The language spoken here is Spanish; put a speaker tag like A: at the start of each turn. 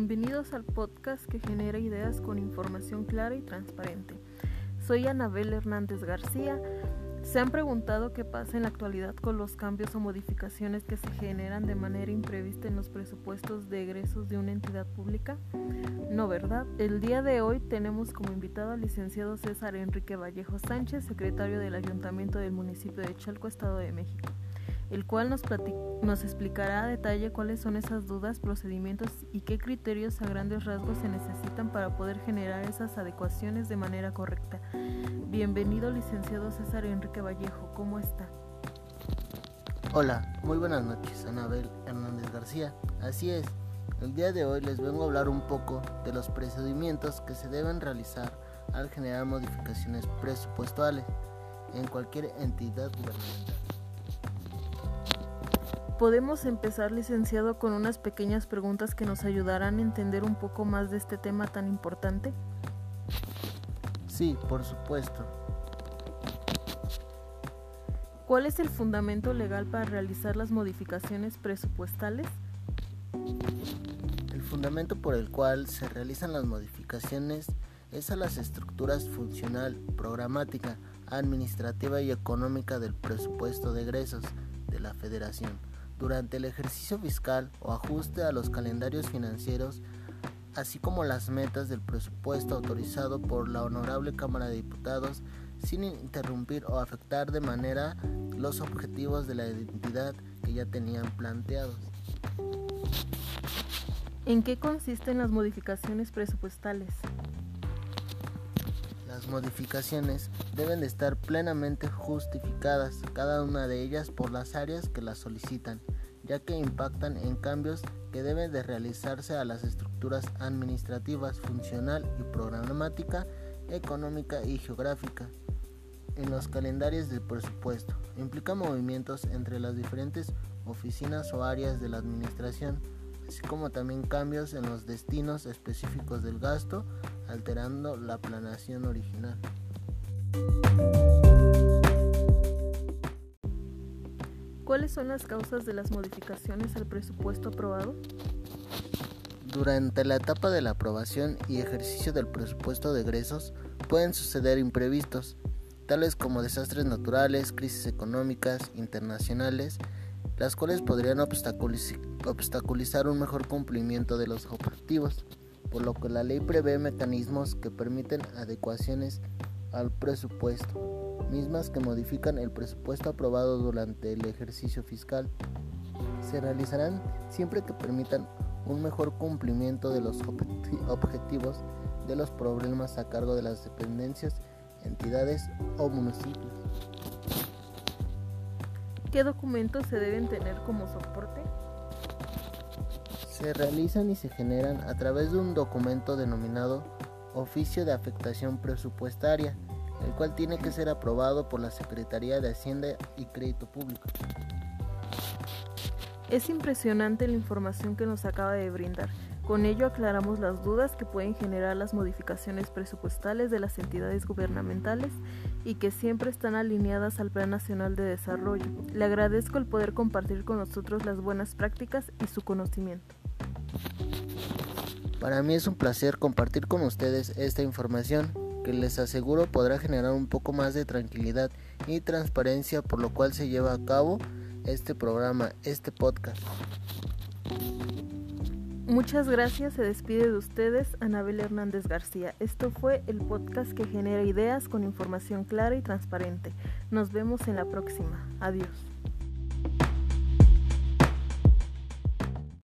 A: Bienvenidos al podcast que genera ideas con información clara y transparente. Soy Anabel Hernández García. ¿Se han preguntado qué pasa en la actualidad con los cambios o modificaciones que se generan de manera imprevista en los presupuestos de egresos de una entidad pública? No, ¿verdad? El día de hoy tenemos como invitado al licenciado César Enrique Vallejo Sánchez, secretario del Ayuntamiento del municipio de Chalco, Estado de México el cual nos, explicará a detalle cuáles son esas dudas, procedimientos y qué criterios a grandes rasgos se necesitan para poder generar esas adecuaciones de manera correcta. Bienvenido, licenciado César Enrique Vallejo, ¿cómo está?
B: Hola, muy buenas noches, Anabel Hernández García. Así es, el día de hoy les vengo a hablar un poco de los procedimientos que se deben realizar al generar modificaciones presupuestales en cualquier entidad gubernamental.
A: Podemos empezar, licenciado, con unas pequeñas preguntas que nos ayudarán a entender un poco más de este tema tan importante.
B: Sí, por supuesto.
A: ¿Cuál es el fundamento legal para realizar las modificaciones presupuestales?
B: El fundamento por el cual se realizan las modificaciones es a las estructuras funcional, programática, administrativa y económica del presupuesto de egresos de la Federación durante el ejercicio fiscal o ajuste a los calendarios financieros, así como las metas del presupuesto autorizado por la Honorable Cámara de Diputados, sin interrumpir o afectar de manera los objetivos de la identidad que ya tenían planteados.
A: ¿En qué consisten las modificaciones presupuestales?
B: Las modificaciones deben de estar plenamente justificadas, cada una de ellas por las áreas que las solicitan, ya que impactan en cambios que deben de realizarse a las estructuras administrativas, funcional y programática, económica y geográfica en los calendarios del presupuesto. Implica movimientos entre las diferentes oficinas o áreas de la administración, así como también cambios en los destinos específicos del gasto alterando la planación original.
A: ¿Cuáles son las causas de las modificaciones al presupuesto aprobado?
B: Durante la etapa de la aprobación y ejercicio del presupuesto de egresos pueden suceder imprevistos, tales como desastres naturales, crisis económicas, internacionales, las cuales podrían obstaculizar un mejor cumplimiento de los objetivos por lo que la ley prevé mecanismos que permiten adecuaciones al presupuesto, mismas que modifican el presupuesto aprobado durante el ejercicio fiscal. Se realizarán siempre que permitan un mejor cumplimiento de los objetivos de los problemas a cargo de las dependencias, entidades o municipios.
A: ¿Qué documentos se deben tener como soporte?
B: se realizan y se generan a través de un documento denominado Oficio de Afectación Presupuestaria, el cual tiene que ser aprobado por la Secretaría de Hacienda y Crédito Público.
A: Es impresionante la información que nos acaba de brindar. Con ello aclaramos las dudas que pueden generar las modificaciones presupuestales de las entidades gubernamentales y que siempre están alineadas al Plan Nacional de Desarrollo. Le agradezco el poder compartir con nosotros las buenas prácticas y su conocimiento.
B: Para mí es un placer compartir con ustedes esta información que les aseguro podrá generar un poco más de tranquilidad y transparencia por lo cual se lleva a cabo este programa, este podcast.
A: Muchas gracias, se despide de ustedes Anabel Hernández García. Esto fue el podcast que genera ideas con información clara y transparente. Nos vemos en la próxima. Adiós.